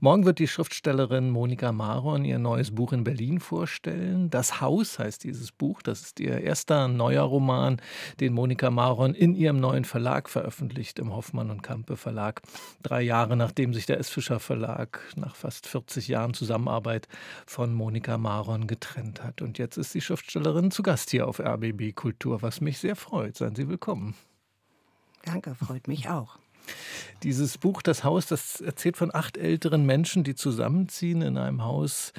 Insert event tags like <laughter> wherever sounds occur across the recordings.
Morgen wird die Schriftstellerin Monika Maron ihr neues Buch in Berlin vorstellen. Das Haus heißt dieses Buch. Das ist ihr erster neuer Roman, den Monika Maron in ihrem neuen Verlag veröffentlicht, im Hoffmann und Kampe Verlag. Drei Jahre nachdem sich der S. Fischer Verlag nach fast 40 Jahren Zusammenarbeit von Monika Maron getrennt hat. Und jetzt ist die Schriftstellerin zu Gast hier auf RBB Kultur, was mich sehr freut. Seien Sie willkommen. Danke, freut mich auch. Dieses Buch Das Haus, das erzählt von acht älteren Menschen, die zusammenziehen in einem Haus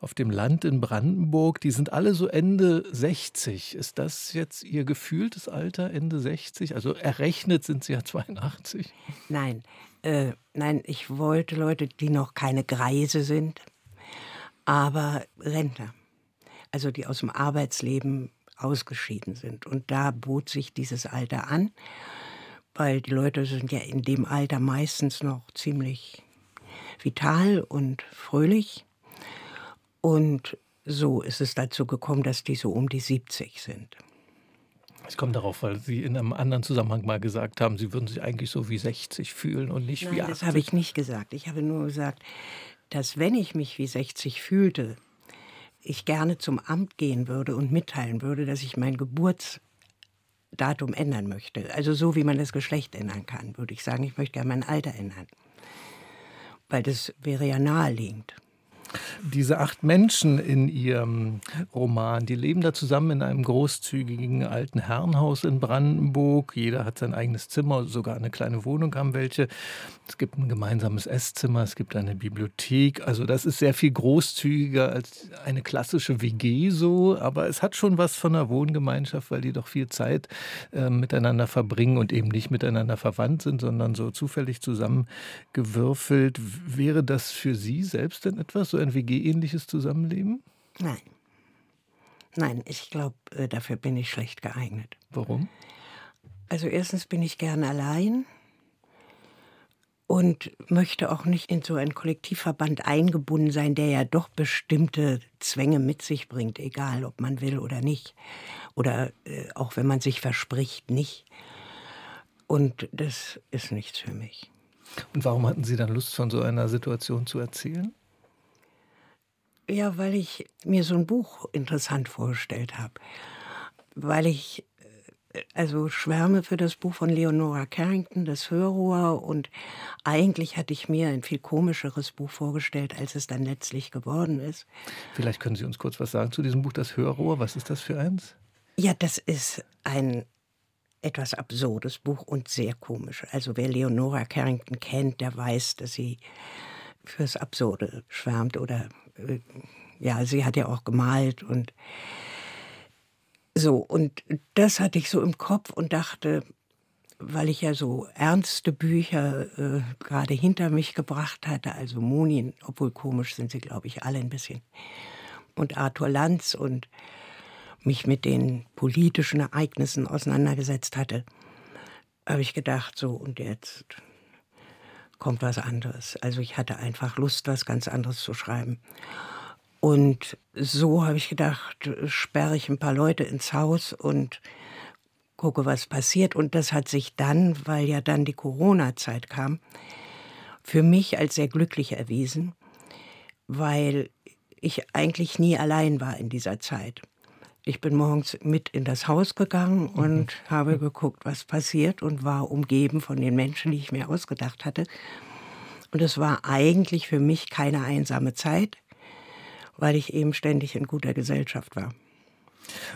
auf dem Land in Brandenburg. Die sind alle so Ende 60. Ist das jetzt Ihr gefühltes Alter, Ende 60? Also errechnet sind Sie ja 82. Nein, äh, nein, ich wollte Leute, die noch keine Greise sind, aber Rentner. Also die aus dem Arbeitsleben ausgeschieden sind. Und da bot sich dieses Alter an weil die Leute sind ja in dem Alter meistens noch ziemlich vital und fröhlich. Und so ist es dazu gekommen, dass die so um die 70 sind. Es kommt darauf, weil Sie in einem anderen Zusammenhang mal gesagt haben, Sie würden sich eigentlich so wie 60 fühlen und nicht Nein, wie 80. Das habe ich nicht gesagt. Ich habe nur gesagt, dass wenn ich mich wie 60 fühlte, ich gerne zum Amt gehen würde und mitteilen würde, dass ich mein Geburts Datum ändern möchte, also so wie man das Geschlecht ändern kann, würde ich sagen, ich möchte gerne mein Alter ändern. Weil das wäre ja naheliegend. Diese acht Menschen in ihrem Roman, die leben da zusammen in einem großzügigen alten Herrenhaus in Brandenburg. Jeder hat sein eigenes Zimmer, sogar eine kleine Wohnung haben welche. Es gibt ein gemeinsames Esszimmer, es gibt eine Bibliothek. Also das ist sehr viel großzügiger als eine klassische WG so, aber es hat schon was von einer Wohngemeinschaft, weil die doch viel Zeit äh, miteinander verbringen und eben nicht miteinander verwandt sind, sondern so zufällig zusammengewürfelt. Wäre das für Sie selbst denn etwas, so ein WG-ähnliches Zusammenleben? Nein. Nein, ich glaube, äh, dafür bin ich schlecht geeignet. Warum? Also erstens bin ich gern allein und möchte auch nicht in so einen Kollektivverband eingebunden sein, der ja doch bestimmte Zwänge mit sich bringt, egal ob man will oder nicht. Oder äh, auch wenn man sich verspricht, nicht. Und das ist nichts für mich. Und warum hatten Sie dann Lust, von so einer Situation zu erzählen? Ja, weil ich mir so ein Buch interessant vorgestellt habe. Weil ich äh, also schwärme für das Buch von Leonora Carrington, das Hörrohr. Und eigentlich hatte ich mir ein viel komischeres Buch vorgestellt, als es dann letztlich geworden ist. Vielleicht können Sie uns kurz was sagen zu diesem Buch, das Hörrohr. Was ist das für eins? Ja, das ist ein etwas absurdes Buch und sehr komisch. Also wer Leonora Carrington kennt, der weiß, dass sie fürs Absurde schwärmt oder äh, ja, sie hat ja auch gemalt und so. Und das hatte ich so im Kopf und dachte, weil ich ja so ernste Bücher äh, gerade hinter mich gebracht hatte, also Monien, obwohl komisch sind sie, glaube ich, alle ein bisschen, und Arthur Lanz und mich mit den politischen Ereignissen auseinandergesetzt hatte, habe ich gedacht, so und jetzt kommt was anderes. Also ich hatte einfach Lust, was ganz anderes zu schreiben. Und so habe ich gedacht, sperre ich ein paar Leute ins Haus und gucke, was passiert. Und das hat sich dann, weil ja dann die Corona-Zeit kam, für mich als sehr glücklich erwiesen, weil ich eigentlich nie allein war in dieser Zeit. Ich bin morgens mit in das Haus gegangen und mhm. habe geguckt, was passiert und war umgeben von den Menschen, die ich mir ausgedacht hatte. Und es war eigentlich für mich keine einsame Zeit, weil ich eben ständig in guter Gesellschaft war.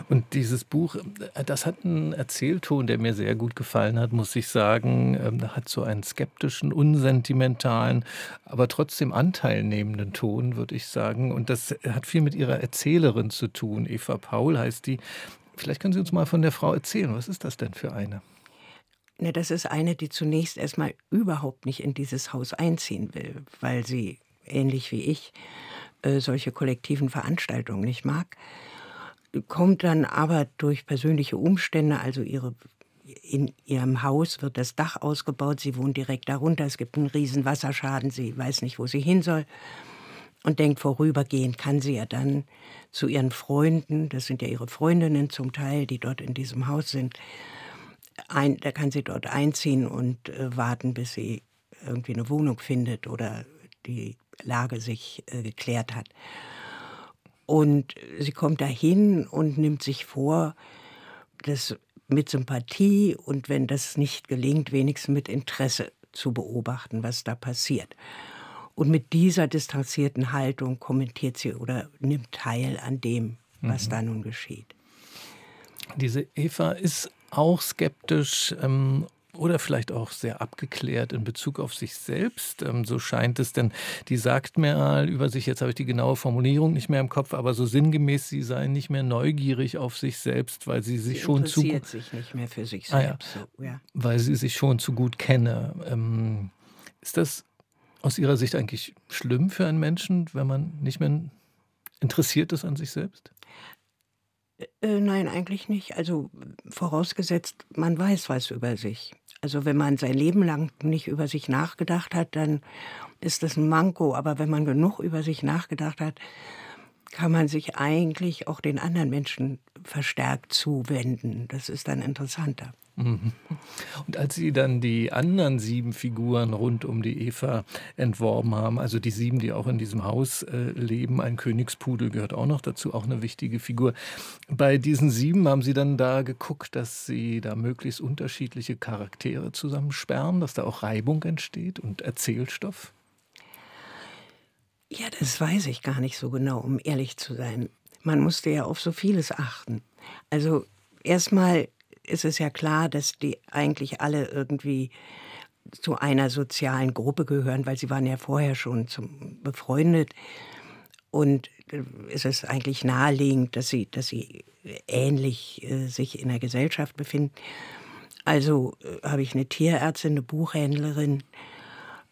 Und dieses Buch, äh, das hat einen Erzählton, der mir sehr gut gefallen hat, muss ich sagen. Ähm, hat so einen skeptischen, unsentimentalen, aber trotzdem anteilnehmenden Ton, würde ich sagen. Und das hat viel mit ihrer Erzählerin zu tun. Eva Paul heißt die. Vielleicht können Sie uns mal von der Frau erzählen. Was ist das denn für eine? Ne, das ist eine, die zunächst erstmal überhaupt nicht in dieses Haus einziehen will, weil sie, ähnlich wie ich, äh, solche kollektiven Veranstaltungen nicht mag kommt dann aber durch persönliche Umstände, also ihre in ihrem Haus wird das Dach ausgebaut, sie wohnt direkt darunter, es gibt einen riesen Wasserschaden, sie weiß nicht, wo sie hin soll und denkt, vorübergehend kann sie ja dann zu ihren Freunden, das sind ja ihre Freundinnen zum Teil, die dort in diesem Haus sind, ein, da kann sie dort einziehen und äh, warten, bis sie irgendwie eine Wohnung findet oder die Lage sich äh, geklärt hat. Und sie kommt dahin und nimmt sich vor, das mit Sympathie und wenn das nicht gelingt, wenigstens mit Interesse zu beobachten, was da passiert. Und mit dieser distanzierten Haltung kommentiert sie oder nimmt teil an dem, was mhm. da nun geschieht. Diese Eva ist auch skeptisch ähm, oder vielleicht auch sehr abgeklärt in Bezug auf sich selbst. Ähm, so scheint es, denn die sagt mir mal über sich, jetzt habe ich die genaue Formulierung nicht mehr im Kopf, aber so sinngemäß, sie sei nicht mehr neugierig auf sich selbst, weil sie sich sie schon zu gut sich nicht mehr für sich selbst, ah, ja. Weil sie sich schon zu gut kenne. Ähm, ist das aus Ihrer Sicht eigentlich schlimm für einen Menschen, wenn man nicht mehr interessiert ist an sich selbst? Äh, nein, eigentlich nicht. Also vorausgesetzt, man weiß was über sich. Also wenn man sein Leben lang nicht über sich nachgedacht hat, dann ist das ein Manko. Aber wenn man genug über sich nachgedacht hat, kann man sich eigentlich auch den anderen Menschen verstärkt zuwenden. Das ist dann interessanter. Mhm. Und als Sie dann die anderen sieben Figuren rund um die Eva entworben haben, also die sieben, die auch in diesem Haus äh, leben, ein Königspudel gehört auch noch dazu, auch eine wichtige Figur. Bei diesen sieben haben Sie dann da geguckt, dass Sie da möglichst unterschiedliche Charaktere zusammensperren, dass da auch Reibung entsteht und Erzählstoff? Ja, das weiß ich gar nicht so genau, um ehrlich zu sein. Man musste ja auf so vieles achten. Also erstmal ist es ja klar, dass die eigentlich alle irgendwie zu einer sozialen Gruppe gehören, weil sie waren ja vorher schon zum, befreundet. Und äh, es ist eigentlich naheliegend, dass sie, dass sie ähnlich äh, sich in der Gesellschaft befinden. Also äh, habe ich eine Tierärztin, eine Buchhändlerin,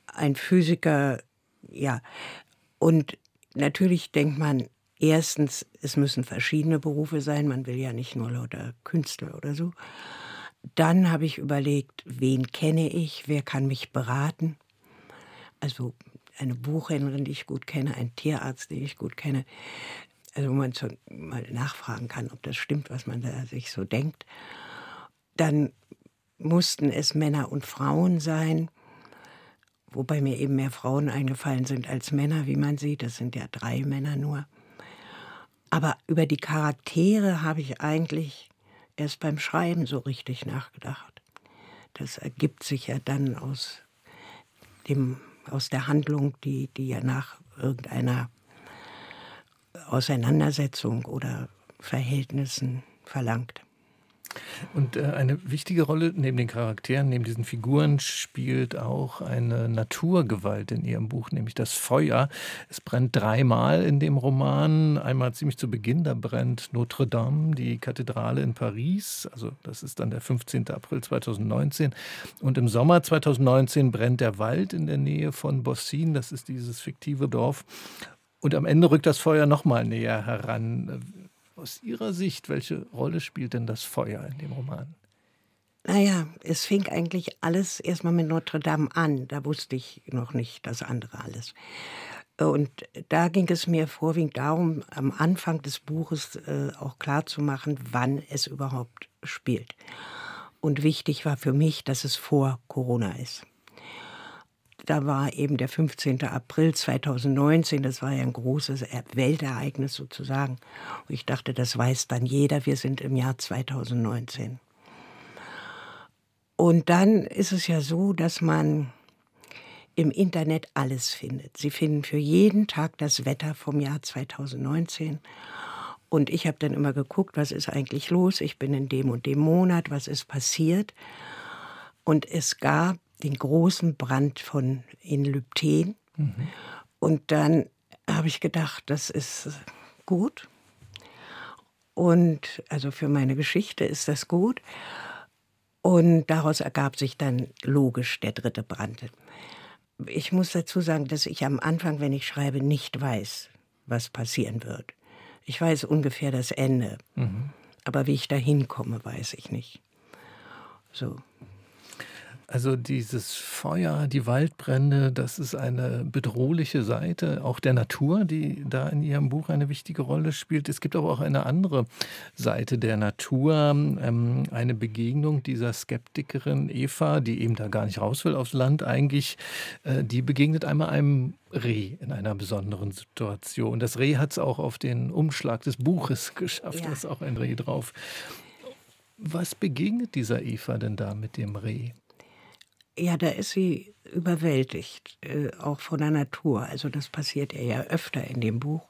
ein Physiker, ja. Und natürlich denkt man, Erstens, es müssen verschiedene Berufe sein. Man will ja nicht nur lauter Künstler oder so. Dann habe ich überlegt, wen kenne ich, wer kann mich beraten. Also eine Buchhändlerin, die ich gut kenne, ein Tierarzt, den ich gut kenne. Also wo man so mal nachfragen kann, ob das stimmt, was man da sich so denkt. Dann mussten es Männer und Frauen sein, wobei mir eben mehr Frauen eingefallen sind als Männer, wie man sieht. Das sind ja drei Männer nur. Aber über die Charaktere habe ich eigentlich erst beim Schreiben so richtig nachgedacht. Das ergibt sich ja dann aus, dem, aus der Handlung, die, die ja nach irgendeiner Auseinandersetzung oder Verhältnissen verlangt. Und äh, eine wichtige Rolle neben den Charakteren, neben diesen Figuren spielt auch eine Naturgewalt in ihrem Buch, nämlich das Feuer. Es brennt dreimal in dem Roman. Einmal ziemlich zu Beginn, da brennt Notre Dame, die Kathedrale in Paris. Also das ist dann der 15. April 2019. Und im Sommer 2019 brennt der Wald in der Nähe von Bossin. Das ist dieses fiktive Dorf. Und am Ende rückt das Feuer noch mal näher heran. Aus Ihrer Sicht, welche Rolle spielt denn das Feuer in dem Roman? Naja, es fing eigentlich alles erstmal mit Notre Dame an. Da wusste ich noch nicht das andere alles. Und da ging es mir vorwiegend darum, am Anfang des Buches äh, auch klarzumachen, wann es überhaupt spielt. Und wichtig war für mich, dass es vor Corona ist da war eben der 15. April 2019, das war ja ein großes Weltereignis sozusagen. Und ich dachte, das weiß dann jeder, wir sind im Jahr 2019. Und dann ist es ja so, dass man im Internet alles findet. Sie finden für jeden Tag das Wetter vom Jahr 2019. Und ich habe dann immer geguckt, was ist eigentlich los? Ich bin in dem und dem Monat, was ist passiert? Und es gab den großen Brand von in Lübten. Mhm. Und dann habe ich gedacht, das ist gut. Und also für meine Geschichte ist das gut. Und daraus ergab sich dann logisch der dritte Brand. Ich muss dazu sagen, dass ich am Anfang, wenn ich schreibe, nicht weiß, was passieren wird. Ich weiß ungefähr das Ende. Mhm. Aber wie ich da hinkomme, weiß ich nicht. So. Also dieses Feuer, die Waldbrände, das ist eine bedrohliche Seite auch der Natur, die da in Ihrem Buch eine wichtige Rolle spielt. Es gibt aber auch eine andere Seite der Natur, ähm, eine Begegnung dieser Skeptikerin Eva, die eben da gar nicht raus will aufs Land eigentlich. Äh, die begegnet einmal einem Reh in einer besonderen Situation. Das Reh hat es auch auf den Umschlag des Buches <laughs> geschafft, ja. da ist auch ein Reh drauf. Was begegnet dieser Eva denn da mit dem Reh? Ja, da ist sie überwältigt, äh, auch von der Natur. Also das passiert ihr ja öfter in dem Buch.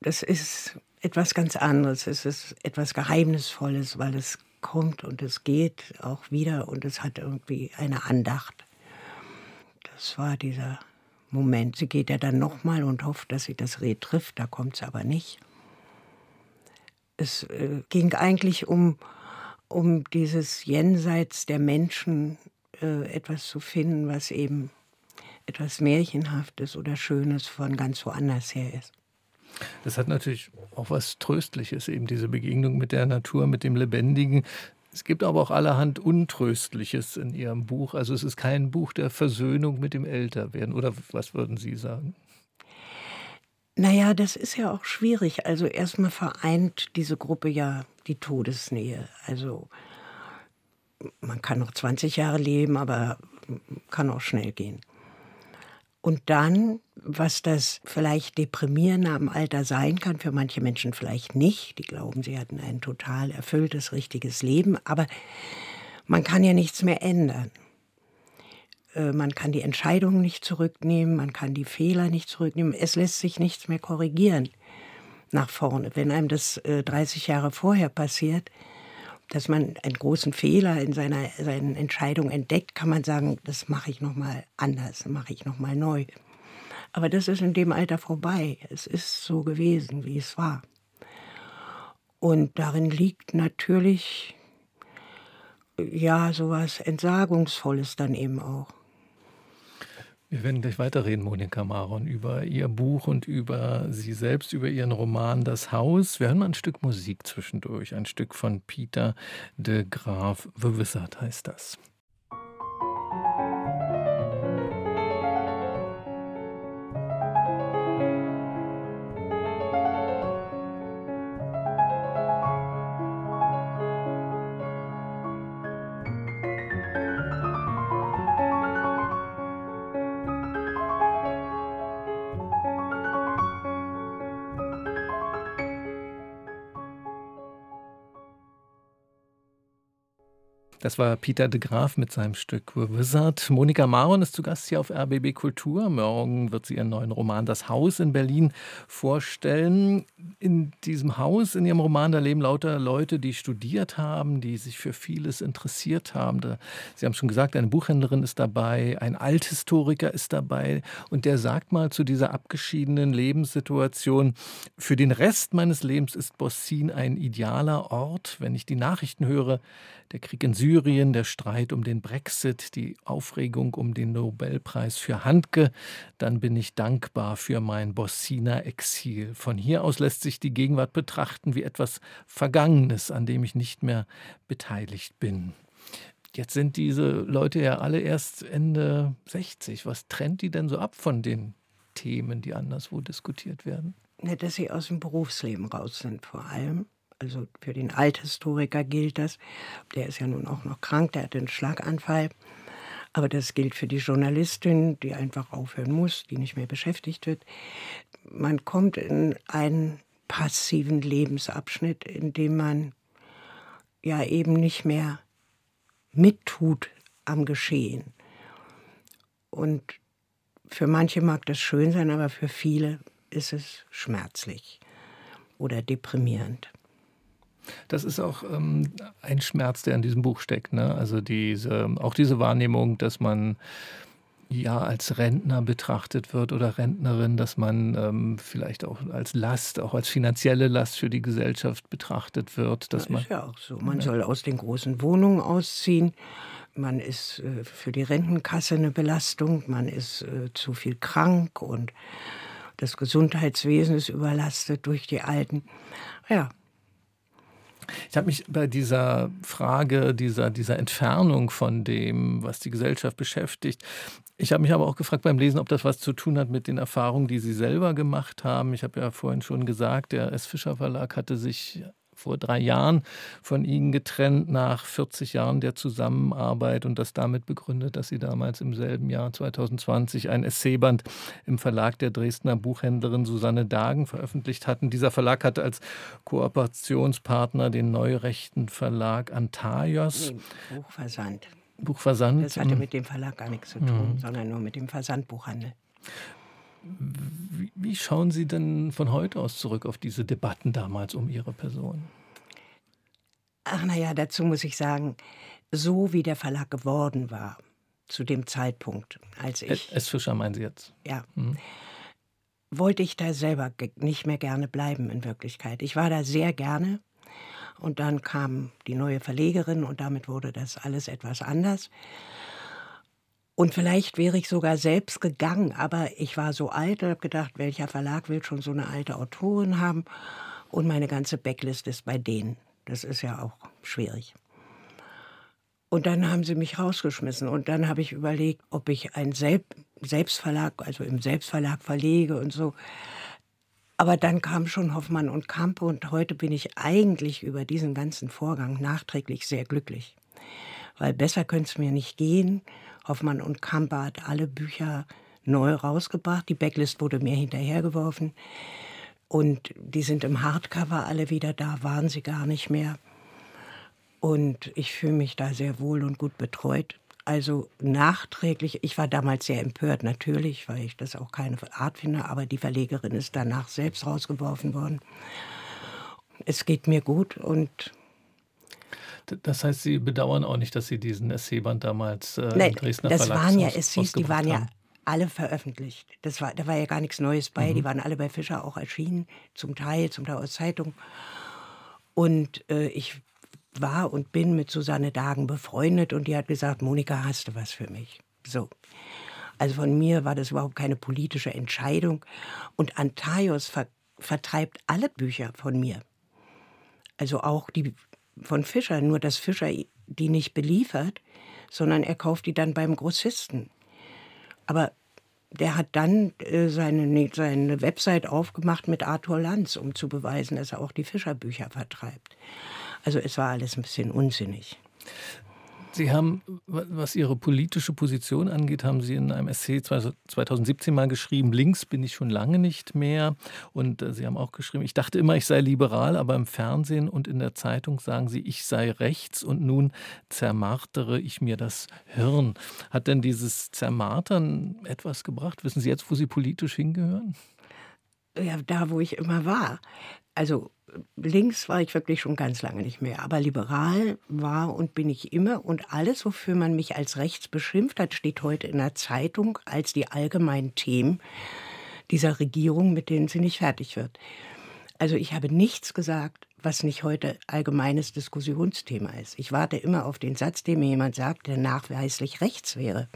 Das ist etwas ganz anderes. Es ist etwas Geheimnisvolles, weil es kommt und es geht auch wieder und es hat irgendwie eine Andacht. Das war dieser Moment. Sie geht ja dann nochmal und hofft, dass sie das Reh trifft. Da kommt es aber nicht. Es äh, ging eigentlich um, um dieses Jenseits der Menschen äh, etwas zu finden, was eben etwas Märchenhaftes oder Schönes von ganz woanders her ist. Das hat natürlich auch was Tröstliches, eben diese Begegnung mit der Natur, mit dem Lebendigen. Es gibt aber auch allerhand Untröstliches in Ihrem Buch. Also es ist kein Buch der Versöhnung mit dem Älterwerden. Oder was würden Sie sagen? Naja, das ist ja auch schwierig. Also erstmal vereint diese Gruppe ja die Todesnähe. Also man kann noch 20 Jahre leben, aber kann auch schnell gehen. Und dann, was das vielleicht deprimierende am Alter sein kann, für manche Menschen vielleicht nicht. Die glauben, sie hatten ein total erfülltes, richtiges Leben. Aber man kann ja nichts mehr ändern. Äh, man kann die Entscheidungen nicht zurücknehmen, man kann die Fehler nicht zurücknehmen. Es lässt sich nichts mehr korrigieren nach vorne. Wenn einem das 30 äh, Jahre vorher passiert, dass man einen großen Fehler in seiner seinen Entscheidungen entdeckt, kann man sagen, das mache ich noch mal anders, mache ich noch mal neu. Aber das ist in dem Alter vorbei. Es ist so gewesen, wie es war. Und darin liegt natürlich ja sowas Entsagungsvolles dann eben auch. Wir werden gleich weiterreden, Monika Maron, über Ihr Buch und über Sie selbst, über Ihren Roman Das Haus. Wir hören mal ein Stück Musik zwischendurch, ein Stück von Peter de Graaf. The Wizard heißt das. Das war Peter de Graaf mit seinem Stück Wizard. Monika Maron ist zu Gast hier auf RBB Kultur. Morgen wird sie ihren neuen Roman Das Haus in Berlin vorstellen. In diesem Haus, in ihrem Roman, da leben lauter Leute, die studiert haben, die sich für vieles interessiert haben. Sie haben schon gesagt, eine Buchhändlerin ist dabei, ein Althistoriker ist dabei und der sagt mal zu dieser abgeschiedenen Lebenssituation, für den Rest meines Lebens ist Bossin ein idealer Ort. Wenn ich die Nachrichten höre, der Krieg in Syrien, der Streit um den Brexit, die Aufregung um den Nobelpreis für Handke, dann bin ich dankbar für mein Bossiner Exil. Von hier aus lässt sich die Gegenwart betrachten wie etwas Vergangenes, an dem ich nicht mehr beteiligt bin. Jetzt sind diese Leute ja alle erst Ende 60. Was trennt die denn so ab von den Themen, die anderswo diskutiert werden? Dass sie aus dem Berufsleben raus sind vor allem also für den Althistoriker gilt das. Der ist ja nun auch noch krank, der hat einen Schlaganfall. Aber das gilt für die Journalistin, die einfach aufhören muss, die nicht mehr beschäftigt wird. Man kommt in einen passiven Lebensabschnitt, in dem man ja eben nicht mehr mittut am Geschehen. Und für manche mag das schön sein, aber für viele ist es schmerzlich oder deprimierend. Das ist auch ähm, ein Schmerz, der in diesem Buch steckt. Ne? Also diese, auch diese Wahrnehmung, dass man ja als Rentner betrachtet wird oder Rentnerin, dass man ähm, vielleicht auch als Last, auch als finanzielle Last für die Gesellschaft betrachtet wird. Dass das man, ist ja auch so. Man ja. soll aus den großen Wohnungen ausziehen. Man ist äh, für die Rentenkasse eine Belastung. Man ist äh, zu viel krank und das Gesundheitswesen ist überlastet durch die Alten. Ja, Ich habe mich bei dieser Frage, dieser, dieser Entfernung von dem, was die Gesellschaft beschäftigt, ich habe mich aber auch gefragt beim Lesen, ob das was zu tun hat mit den Erfahrungen, die Sie selber gemacht haben. Ich habe ja vorhin schon gesagt, der S. Fischer Verlag hatte sich vor drei Jahren von Ihnen getrennt nach 40 Jahren der Zusammenarbeit und das damit begründet, dass Sie damals im selben Jahr 2020 ein Essayband im Verlag der Dresdner Buchhändlerin Susanne Dagen veröffentlicht hatten. Dieser Verlag hatte als Kooperationspartner den neurechten Verlag Antaios. Nee, Buchversand. Buchversand. Das hatte mit dem Verlag gar nichts zu tun, mhm. sondern nur mit dem Versandbuchhandel. Wie, schauen Sie denn von heute aus zurück auf diese Debatten damals um Ihre Person? Ach naja, dazu muss ich sagen, so wie der Verlag geworden war, zu dem Zeitpunkt, als ich. S. Fischer meinen Sie jetzt? Ja. Mhm. Wollte ich da selber nicht mehr gerne bleiben in Wirklichkeit. Ich war da sehr gerne. Und dann kam die neue Verlegerin und damit wurde das alles etwas anders. Und vielleicht wäre ich sogar selbst gegangen, aber ich war so alt und habe gedacht, welcher Verlag will schon so eine alte Autorin haben? Und meine ganze Backlist ist bei denen. Das ist ja auch schwierig. Und dann haben sie mich rausgeschmissen. Und dann habe ich überlegt, ob ich einen Selbstverlag, also im Selbstverlag verlege und so. Aber dann kam schon Hoffmann und Kampe und heute bin ich eigentlich über diesen ganzen Vorgang nachträglich sehr glücklich. Weil besser könnte es mir nicht gehen. Hoffmann und Kamper hat alle Bücher neu rausgebracht. Die Backlist wurde mir hinterhergeworfen. Und die sind im Hardcover alle wieder da, waren sie gar nicht mehr. Und ich fühle mich da sehr wohl und gut betreut. Also nachträglich, ich war damals sehr empört, natürlich, weil ich das auch keine Art finde, aber die Verlegerin ist danach selbst rausgeworfen worden. Es geht mir gut und das heißt, Sie bedauern auch nicht, dass Sie diesen Essayband damals äh, Nein, im Dresdner das waren ja Essays, die waren ja alle veröffentlicht. Das war, da war ja gar nichts Neues bei. Mhm. Die waren alle bei Fischer auch erschienen, zum Teil, zum Teil aus Zeitung. Und äh, ich war und bin mit Susanne Dagen befreundet und die hat gesagt, Monika, hast du was für mich? So. Also von mir war das überhaupt keine politische Entscheidung. Und Antaios ver vertreibt alle Bücher von mir. Also auch die von Fischer, nur dass Fischer die nicht beliefert, sondern er kauft die dann beim Grossisten. Aber der hat dann äh, seine, seine Website aufgemacht mit Arthur Lanz, um zu beweisen, dass er auch die Fischerbücher vertreibt. Also es war alles ein bisschen unsinnig. Sie haben, was Ihre politische Position angeht, haben Sie in einem Essay 2017 mal geschrieben, links bin ich schon lange nicht mehr. Und äh, Sie haben auch geschrieben, ich dachte immer, ich sei liberal, aber im Fernsehen und in der Zeitung sagen Sie, ich sei rechts und nun zermartere ich mir das Hirn. Hat denn dieses Zermartern etwas gebracht? Wissen Sie jetzt, wo Sie politisch hingehören? Ja, da, wo ich immer war. Also links war ich wirklich schon ganz lange nicht mehr, aber liberal war und bin ich immer. Und alles, wofür man mich als rechts beschimpft hat, steht heute in der Zeitung als die allgemeinen Themen dieser Regierung, mit denen sie nicht fertig wird. Also ich habe nichts gesagt, was nicht heute allgemeines Diskussionsthema ist. Ich warte immer auf den Satz, den mir jemand sagt, der nachweislich rechts wäre.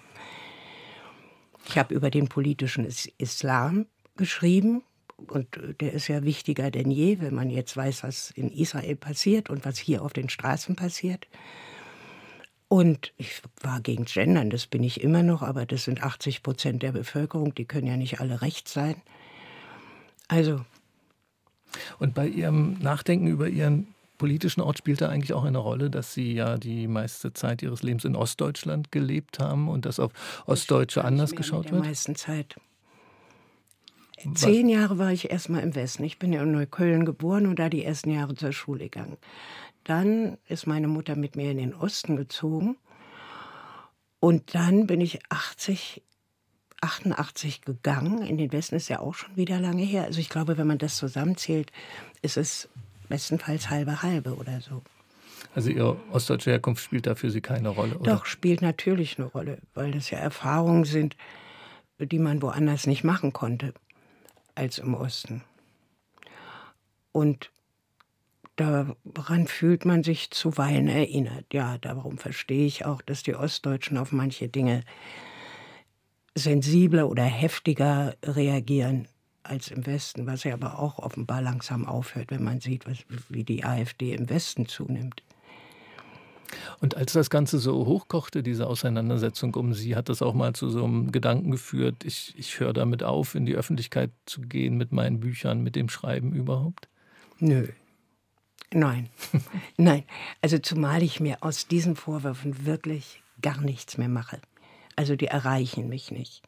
Ich habe über den politischen Islam geschrieben, und äh, der ist ja wichtiger denn je, wenn man jetzt weiß, was in Israel passiert und was hier auf den Straßen passiert. Und ich war gegen Gendern, das bin ich immer noch, aber das sind 80 Prozent der Bevölkerung, die können ja nicht alle rechts sein. Also. Und bei Ihrem Nachdenken über Ihren politischen Ort spielt da eigentlich auch eine Rolle, dass Sie ja die meiste Zeit Ihres Lebens in Ostdeutschland gelebt haben und dass auf Ostdeutsche anders geschaut wird? Die meisten Zeit. Zehn Jahre war ich erstmal im Westen. Ich bin ja in Neukölln geboren und da die ersten Jahre zur Schule gegangen. Dann ist meine Mutter mit mir in den Osten gezogen. Und dann bin ich 80, 88 gegangen. In den Westen ist ja auch schon wieder lange her. Also ich glaube, wenn man das zusammenzählt, ist es bestenfalls halbe halbe oder so. Also Ihre ostdeutsche Herkunft spielt da für Sie keine Rolle, oder? Doch, spielt natürlich eine Rolle, weil das ja Erfahrungen sind, die man woanders nicht machen konnte als im Osten. Und daran fühlt man sich zuweilen erinnert. Ja, darum verstehe ich auch, dass die Ostdeutschen auf manche Dinge sensibler oder heftiger reagieren als im Westen, was ja aber auch offenbar langsam aufhört, wenn man sieht, was, wie die AfD im Westen zunimmt. Und als das Ganze so hochkochte, diese Auseinandersetzung um Sie, hat das auch mal zu so einem Gedanken geführt, ich, ich höre damit auf, in die Öffentlichkeit zu gehen mit meinen Büchern, mit dem Schreiben überhaupt? Nö. Nein. <laughs> Nein. Also zumal ich mir aus diesen Vorwürfen wirklich gar nichts mehr mache. Also die erreichen mich nicht.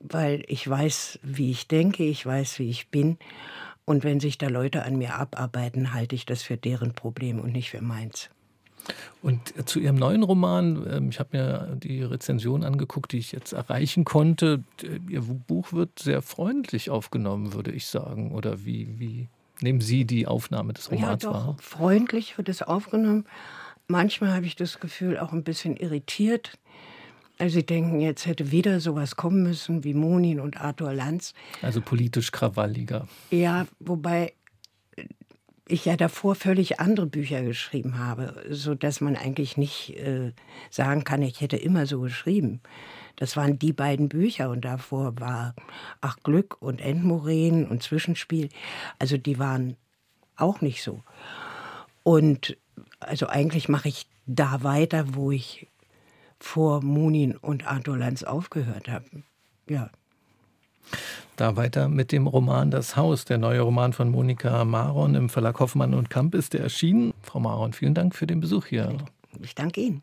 Weil ich weiß, wie ich denke, ich weiß, wie ich bin. Und wenn sich da Leute an mir abarbeiten, halte ich das für deren Problem und nicht für meins. Und zu Ihrem neuen Roman, ähm, ich habe mir die Rezension angeguckt, die ich jetzt erreichen konnte. Ihr Buch wird sehr freundlich aufgenommen, würde ich sagen. Oder wie, wie nehmen Sie die Aufnahme des Romans ja, doch, wahr? Freundlich wird es aufgenommen. Manchmal habe ich das Gefühl, auch ein bisschen irritiert. Also Sie denken, jetzt hätte wieder sowas kommen müssen wie Monin und Arthur Lanz. Also politisch krawalliger. Ja, wobei ich ja davor völlig andere Bücher geschrieben habe, so dass man eigentlich nicht äh, sagen kann, ich hätte immer so geschrieben. Das waren die beiden Bücher und davor war Ach Glück und Endmoränen und Zwischenspiel. Also die waren auch nicht so. Und also eigentlich mache ich da weiter, wo ich vor Munin und Arthur Lanz aufgehört habe. Ja. Da weiter mit dem Roman Das Haus, der neue Roman von Monika Maron im Verlag Hoffmann und Kamp ist der erschienen. Frau Maron, vielen Dank für den Besuch hier. Ich danke Ihnen.